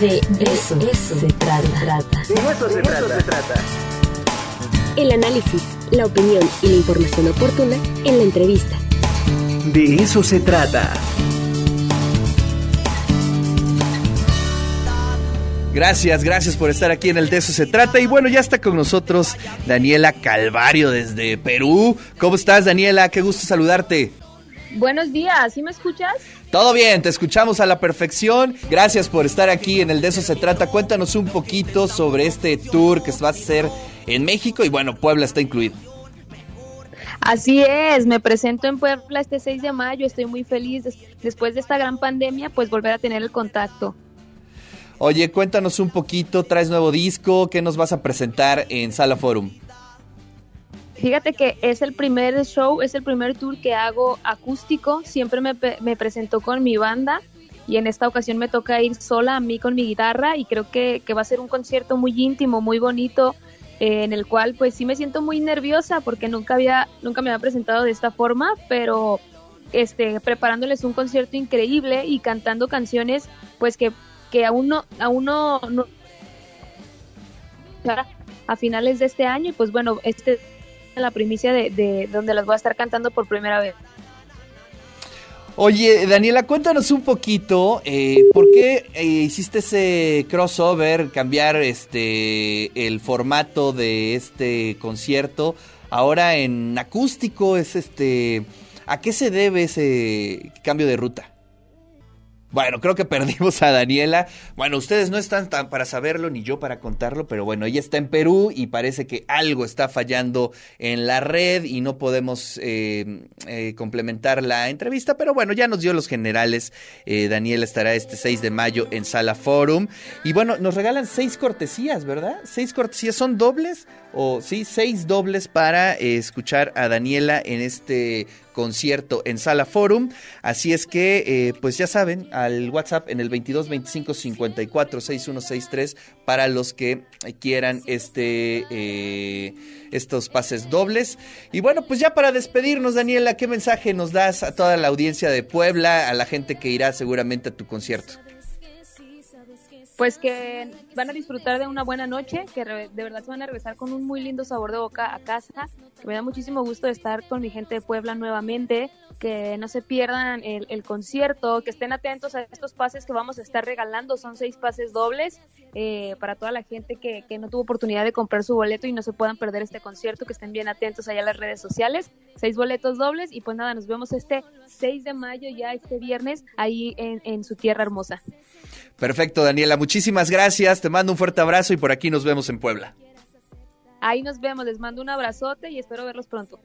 De eso, eso se trata. De eso, se, trata. El análisis, la opinión y la información oportuna en la entrevista. De eso se trata. Gracias, gracias por estar aquí en el De eso se trata. Y bueno, ya está con nosotros Daniela Calvario desde Perú. ¿Cómo estás, Daniela? Qué gusto saludarte. Buenos días, ¿sí me escuchas? Todo bien, te escuchamos a la perfección. Gracias por estar aquí en el De eso se trata. Cuéntanos un poquito sobre este tour que se va a hacer en México y bueno, Puebla está incluido. Así es, me presento en Puebla este 6 de mayo, estoy muy feliz después de esta gran pandemia, pues volver a tener el contacto. Oye, cuéntanos un poquito, traes nuevo disco, ¿qué nos vas a presentar en Sala Forum? Fíjate que es el primer show, es el primer tour que hago acústico. Siempre me, me presento con mi banda y en esta ocasión me toca ir sola a mí con mi guitarra y creo que, va a ser un concierto muy íntimo, muy bonito, eh, en el cual pues sí me siento muy nerviosa porque nunca había, nunca me había presentado de esta forma, pero este, preparándoles un concierto increíble y cantando canciones pues que, que aún no, aún no, no a finales de este año y pues bueno, este la primicia de, donde las voy a estar cantando por primera vez. Oye, Daniela, cuéntanos un poquito, eh, ¿por qué eh, hiciste ese crossover, cambiar este el formato de este concierto ahora en acústico? Es este, ¿a qué se debe ese cambio de ruta? Bueno, creo que perdimos a Daniela. Bueno, ustedes no están tan para saberlo ni yo para contarlo, pero bueno, ella está en Perú y parece que algo está fallando en la red y no podemos eh, eh, complementar la entrevista, pero bueno, ya nos dio los generales. Eh, Daniela estará este 6 de mayo en Sala Forum y bueno, nos regalan seis cortesías, ¿verdad? Seis cortesías, ¿son dobles? O sí, seis dobles para escuchar a Daniela en este concierto en Sala Forum. Así es que, eh, pues ya saben, al WhatsApp en el 22 25 54 6163 para los que quieran este eh, estos pases dobles. Y bueno, pues ya para despedirnos, Daniela, ¿qué mensaje nos das a toda la audiencia de Puebla, a la gente que irá seguramente a tu concierto? Pues que van a disfrutar de una buena noche, que de verdad se van a regresar con un muy lindo sabor de boca a casa, que me da muchísimo gusto estar con mi gente de Puebla nuevamente, que no se pierdan el, concierto, que estén atentos a estos pases que vamos a estar regalando, son seis pases dobles eh, para toda la gente que, que no tuvo oportunidad de comprar su boleto y no se puedan perder este concierto, que estén bien atentos allá en las redes sociales, seis boletos dobles y pues nada, nos vemos este 6 de mayo ya este viernes ahí en, en su tierra hermosa. Perfecto, Daniela. Muchísimas gracias. Te mando un fuerte abrazo y por aquí nos vemos en Puebla. Ahí nos vemos. Les mando un abrazote y espero verlos pronto.